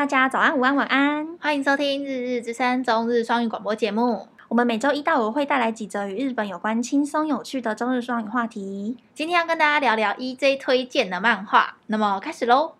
大家早安、午安、晚安，欢迎收听《日日之声》中日双语广播节目。我们每周一到五会带来几则与日本有关、轻松有趣的中日双语话题。今天要跟大家聊聊 EJ 推荐的漫画，那么开始喽。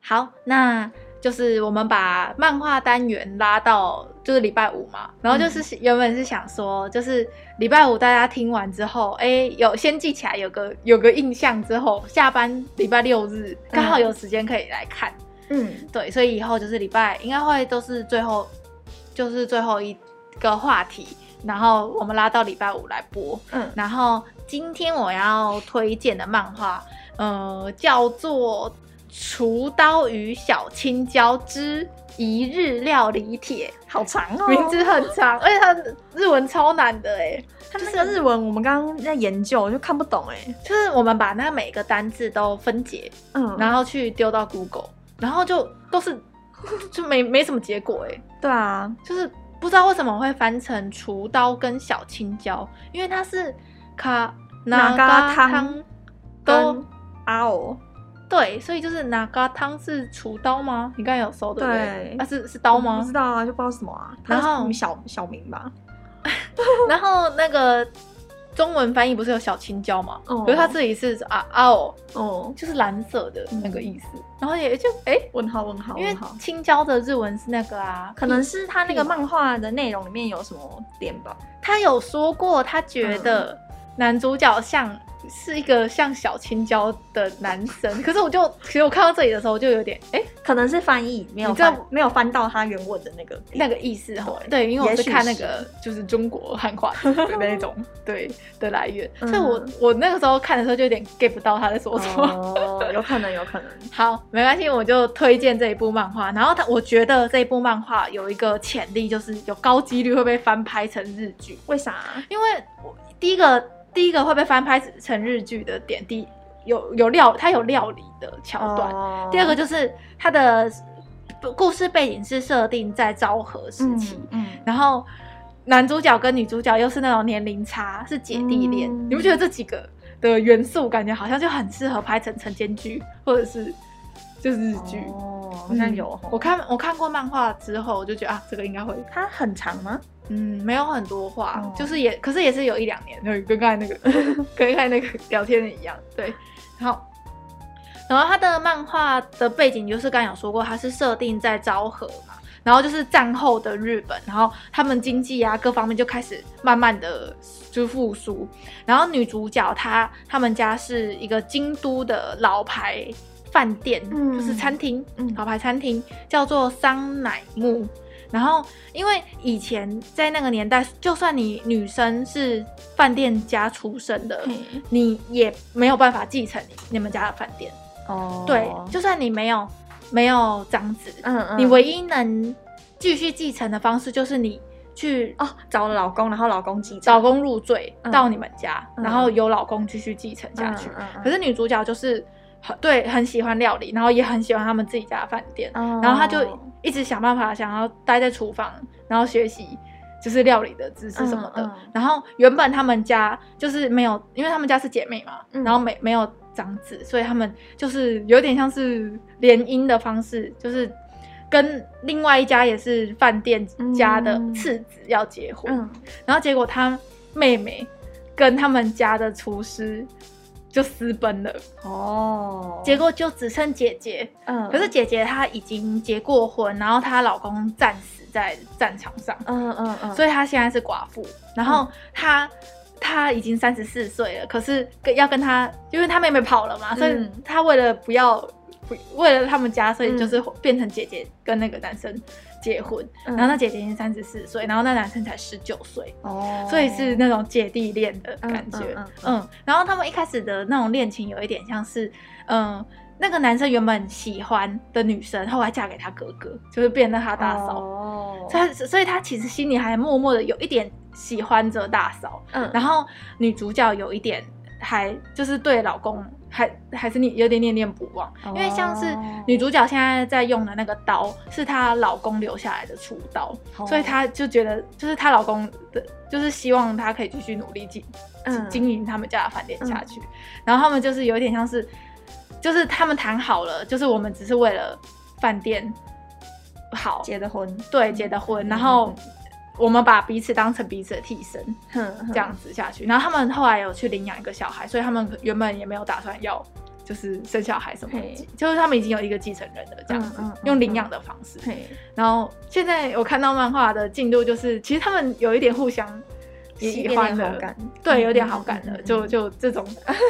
好，那。就是我们把漫画单元拉到就是礼拜五嘛，然后就是原本是想说，就是礼拜五大家听完之后，哎、欸，有先记起来，有个有个印象之后，下班礼拜六日刚好有时间可以来看。嗯，对，所以以后就是礼拜应该会都是最后就是最后一个话题，然后我们拉到礼拜五来播。嗯，然后今天我要推荐的漫画，呃，叫做。厨刀与小青椒之一日料理帖，好长哦，名字很长，而且它日文超难的哎，它那个日文我们刚刚在研究，我就看不懂哎，就是我们把那每个单字都分解，嗯，然后去丢到 Google，然后就都是 就没没什么结果哎，对啊，就是不知道为什么会翻成厨刀跟小青椒，因为它是卡那嘎汤跟阿欧。对，所以就是哪个汤是厨刀吗？你刚才有搜对不对？啊，是是刀吗？不知道啊，就不知道什么啊。然后小小名吧。然后那个中文翻译不是有小青椒吗？哦。可是它这里是啊啊哦哦，就是蓝色的那个意思。然后也就哎问号问号，因为青椒的日文是那个啊，可能是他那个漫画的内容里面有什么点吧。他有说过，他觉得男主角像。是一个像小青椒的男生，可是我就其实我看到这里的时候，我就有点哎、欸，可能是翻译没有翻没有翻到他原文的那个那个意思哈。对，因为我是看那个就是中国汉化的那种 对的来源，所以我我那个时候看的时候就有点 get 不到他在说什么。哦，有可能，有可能。好，没关系，我就推荐这一部漫画。然后他，我觉得这一部漫画有一个潜力，就是有高几率会被翻拍成日剧。为啥？因为我第一个。第一个会被翻拍成日剧的点，第有有料，它有料理的桥段。Oh. 第二个就是它的故事背景是设定在昭和时期，嗯，嗯，然后男主角跟女主角又是那种年龄差，是姐弟恋。嗯、你不觉得这几个的元素感觉好像就很适合拍成晨间剧，或者是就是日剧？哦，好像有。我看我看过漫画之后，我就觉得啊，这个应该会。它很长吗？嗯，没有很多话，哦、就是也，可是也是有一两年，就跟刚才那个，跟刚才那个聊天的一样，对。然后，然后他的漫画的背景就是刚刚有说过，他是设定在昭和嘛，然后就是战后的日本，然后他们经济啊各方面就开始慢慢的就复苏。然后女主角她他们家是一个京都的老牌饭店，嗯、就是餐厅，嗯、老牌餐厅叫做桑乃木。然后，因为以前在那个年代，就算你女生是饭店家出身的，嗯、你也没有办法继承你，你们家的饭店。哦，对，就算你没有没有长子，嗯嗯，你唯一能继续继承的方式就是你去哦找了老公，然后老公继承，老公入赘到你们家，嗯、然后由老公继续继承下去。嗯嗯嗯、可是女主角就是很对，很喜欢料理，然后也很喜欢他们自己家的饭店，哦、然后他就。一直想办法想要待在厨房，然后学习就是料理的知识什么的。嗯嗯、然后原本他们家就是没有，因为他们家是姐妹嘛，嗯、然后没没有长子，所以他们就是有点像是联姻的方式，就是跟另外一家也是饭店家的次子要结婚。然后结果他妹妹跟他们家的厨师。就私奔了哦，结果就只剩姐姐。嗯，可是姐姐她已经结过婚，然后她老公战死在战场上。嗯嗯嗯，所以她现在是寡妇。然后她她已经三十四岁了，可是跟要跟她，因为她妹妹跑了嘛，所以她为了不要不为了他们家，所以就是变成姐姐跟那个男生。结婚，然后那姐姐已经三十四岁，然后那男生才十九岁，哦，所以是那种姐弟恋的感觉，嗯，嗯，然后他们一开始的那种恋情有一点像是，嗯，那个男生原本喜欢的女生，后来嫁给他哥哥，就是变成他大嫂，哦，所以所以他其实心里还默默的有一点喜欢着大嫂，嗯，然后女主角有一点还就是对老公还还是你有点念念不忘，因为像是女主角现在在用的那个刀是她老公留下来的厨刀，所以她就觉得就是她老公的，就是希望她可以继续努力经经营他们家的饭店下去。然后他们就是有点像是，就是他们谈好了，就是我们只是为了饭店好结的婚，对，结的婚，然后。我们把彼此当成彼此的替身，这样子下去。然后他们后来有去领养一个小孩，所以他们原本也没有打算要，就是生小孩什么的，就是他们已经有一个继承人的，这样子用领养的方式。然后现在我看到漫画的进度，就是其实他们有一点互相喜欢的，对，有点好感的，就就这种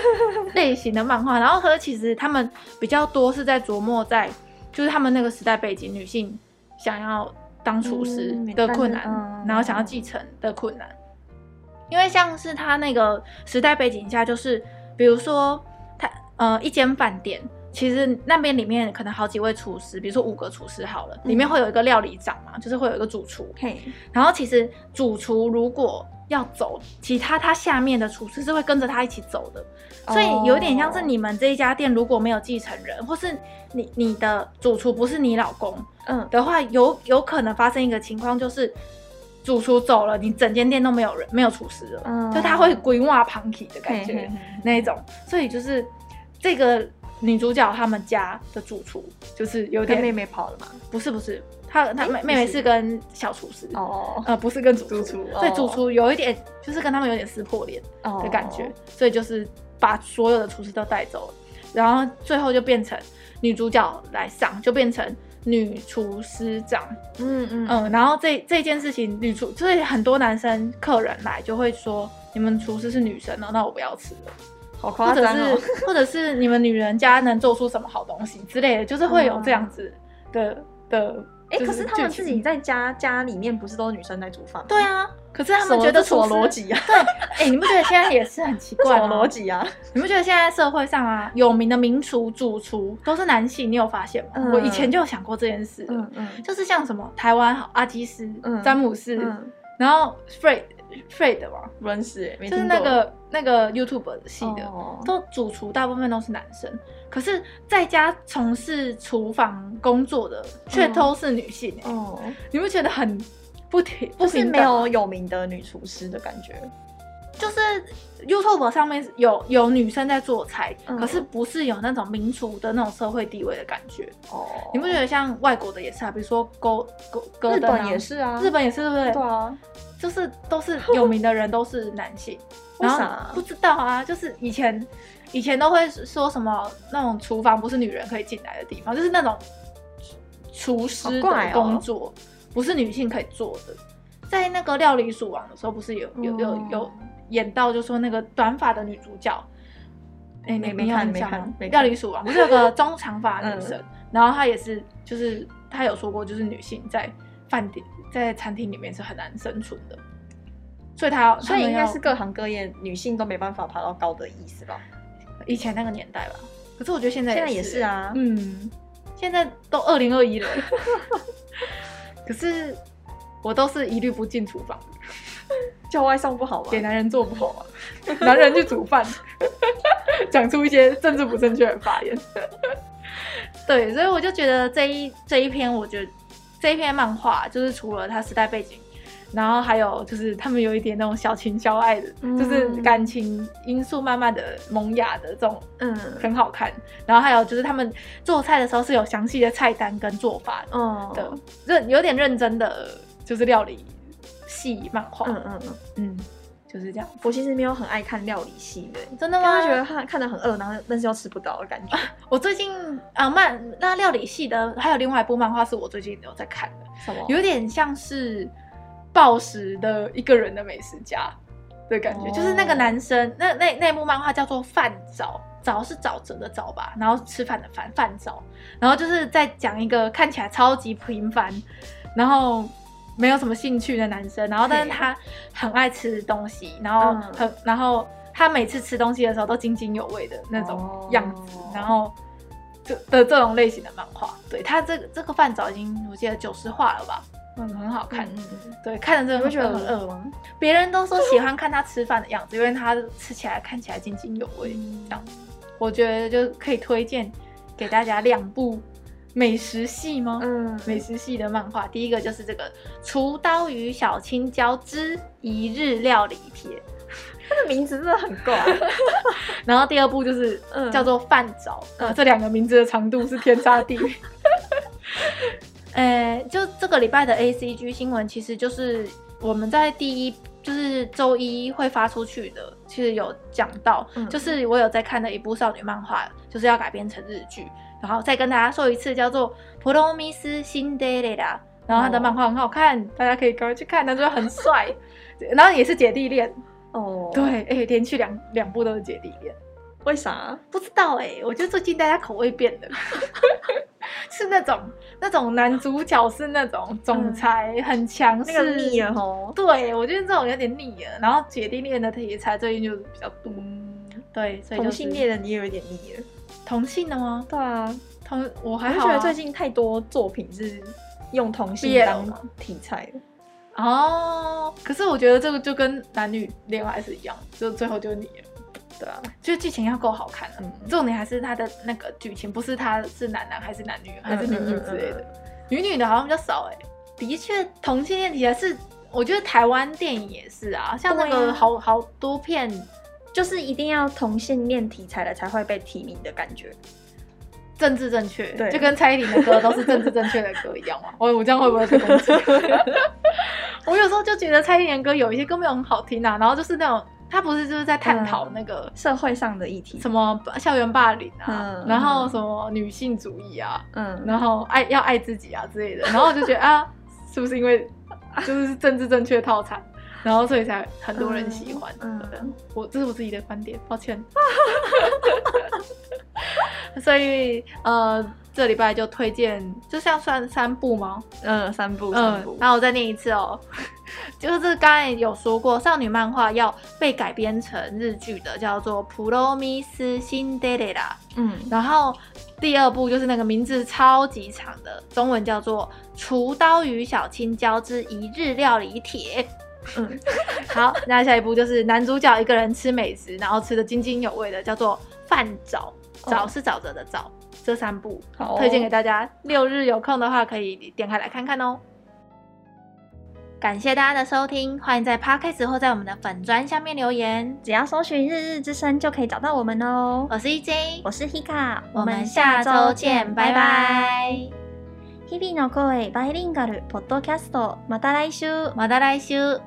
类型的漫画。然后和其实他们比较多是在琢磨在，就是他们那个时代背景，女性想要。当厨师的困难，嗯、然后想要继承的困难，嗯、因为像是他那个时代背景下，就是比如说他呃一间饭店，其实那边里面可能好几位厨师，比如说五个厨师好了，里面会有一个料理长嘛，就是会有一个主厨，嘿，然后其实主厨如果要走，其他他下面的厨师是会跟着他一起走的，所以有点像是你们这一家店如果没有继承人，或是你你的主厨不是你老公。嗯，的话有有可能发生一个情况，就是主厨走了，你整间店都没有人，没有厨师了，嗯，就他会规划旁体的感觉，嘿嘿嘿。那一种，所以就是这个女主角他们家的主厨就是有点妹妹跑了嘛？不是不是，她她妹妹妹是。跟小厨师哦，呃不是跟主厨，所以主厨有一点就是跟他们有点撕破脸的感觉，哦，所以就是把所有的厨师都带走了，然后最后就变成女主角来上，就变成。女厨师长，嗯嗯。嗯，然后这这件事情，女厨所以很多男生客人来就会说，你们厨师是女生哦，那我不要吃了，好夸张哦，或者是或者是你们女人家能做出什么好东西之类的，就是会有这样子的、嗯、的。哎，可是他们自己在家家里面不是都是女生在煮饭吗？对啊，可是他们觉得什么逻辑啊？对，哎，你不觉得现在也是很奇怪吗？什么逻辑啊？你不觉得现在社会上啊，有名的名厨、主厨都是男性？你有发现吗？我以前就有想过这件事，嗯嗯，就是像什么台湾阿基斯、詹姆斯，然后 Fred。Fred 吗？不认识，就是那个那个 YouTube 系的，都主厨大部分都是男生，可是在家从事厨房工作的却都是女性。哦，你不觉得很不平？不是没有有名的女厨师的感觉，就是 YouTube 上面有有女生在做菜，可是不是有那种民厨的那种社会地位的感觉。哦，你不觉得像外国的也是啊？比如说勾勾勾，日本也是啊，日本也是，对不对？对啊。就是都是 有名的人都是男性，然后不知道啊，就是以前以前都会说什么那种厨房不是女人可以进来的地方，就是那种厨师的工作不是女性可以做的。在那个料理鼠王的时候，不是有有有有演到，就说那个短发的女主角，哎，你没看没看？料理鼠王不是有个中长发女生，然后她也是，就是她有说过，就是女性在饭店。在餐厅里面是很难生存的，所以他所以应该是各行各业女性都没办法爬到高的意思吧？以前那个年代吧，可是我觉得现在现在也是啊，嗯，现在都二零二一了，可是我都是一律不进厨房，叫外送不好吗？给男人做不好吗？男人去煮饭，讲出一些政治不正确的发言，对，所以我就觉得这一这一篇，我觉得。这一篇漫画就是除了它时代背景，然后还有就是他们有一点那种小情小爱的，嗯、就是感情因素慢慢的萌芽的这种，嗯，很好看。然后还有就是他们做菜的时候是有详细的菜单跟做法的，认、嗯、有点认真的就是料理系漫画，嗯嗯嗯嗯。就是这样，我其实没有很爱看料理系的，真的吗？因为觉得看看得很饿，然后但是又吃不到的感觉。我最近啊漫那料理系的还有另外一部漫画是我最近有在看的，什么？有点像是暴食的一个人的美食家的感觉，就是那个男生，那那那部漫画叫做饭沼，沼是沼泽的沼吧，然后吃饭的饭饭沼，然后就是在讲一个看起来超级平凡，然后。没有什么兴趣的男生，然后但是他很爱吃东西，然后很，嗯、然后他每次吃东西的时候都津津有味的那种样子，哦、然后这的这种类型的漫画，对他这个这个饭早已经我记得九十话了吧，嗯，很好看，嗯，对，看着真的会觉得很饿吗？别人都说喜欢看他吃饭的样子，因为他吃起来看起来津津有味，这样子。我觉得就可以推荐给大家两部美食系吗？嗯，美食系的漫画，第一个就是这个《厨刀与小青椒之一日料理帖》，它的名字真的很怪。然后第二部就是叫做《饭沼》，嗯，这两个名字的长度是天差地别。呃，就这个礼拜的 ACG 新闻，其实就是我们在第一，就是周一会发出去的，其实有讲到，嗯、就是我有在看的一部少女漫画，就是要改编成日剧，然后再跟大家说一次，叫做《Promise Cinderella》，然后他的漫画很好看，哦、大家可以赶快去看，男主角很帅，然后也是姐弟恋哦，对，哎、欸，连续两两部都是姐弟恋。为啥？不知道哎、欸，我觉得最近大家口味变了，是那种那种男主角是那种总裁很强势，那个腻了吼。对，我觉得这种有点腻了。然后姐弟恋的题材最近就比较多，嗯、对，所以、就是、同性恋的你也有点腻了。同性的吗？对啊，同我还好、啊、觉得最近太多作品是用同性当题材的哦。可是我觉得这个就跟男女恋爱是一样，就最后就你了。对啊，就是剧情要够好看，嗯，重点还是他的那个剧情，不是他是男男还是男女还是女女之类的，女女的好像比较少哎。的确，同性恋题材是，我觉得台湾电影也是啊，像那个好好多片，就是一定要同性恋题材的才会被提名的感觉，政治正确，对，就跟蔡依林的歌都是政治正确的歌一样嘛。我我这样会不会被攻击？我有时候就觉得蔡依林的歌有一些歌没有很好听啊，然后就是那种。他不是就是在探讨那个、嗯、社会上的议题，什么校园霸凌啊，嗯、然后什么女性主义啊，嗯，然后爱要爱自己啊之类的，然后我就觉得啊，是不是因为就是政治正确套餐，然后所以才很多人喜欢？嗯，嗯我这是我自己的观点，抱歉。所以呃。这礼拜就推荐，就像算三部吗？嗯，三部，三部。那、嗯、我再念一次哦，就是刚才有说过，少女漫画要被改编成日剧的，叫做《Promise Cinderella》。嗯，然后第二部就是那个名字超级长的，中文叫做《厨刀与小青椒之一日料理帖》。嗯，好，那下一部就是男主角一个人吃美食，然后吃得津津有味的，叫做《饭沼》，沼是沼泽的沼。这三部好、哦、推荐给大家，六日有空的话可以点开来看看哦。感谢大家的收听，欢迎在 Podcast 或在我们的粉专下面留言，只要搜寻“日日之声”就可以找到我们哦。我是 EJ，我是 Hika，我们下周见，拜拜。日々の声バイリンガルポッドキャスト，また来周，また来周。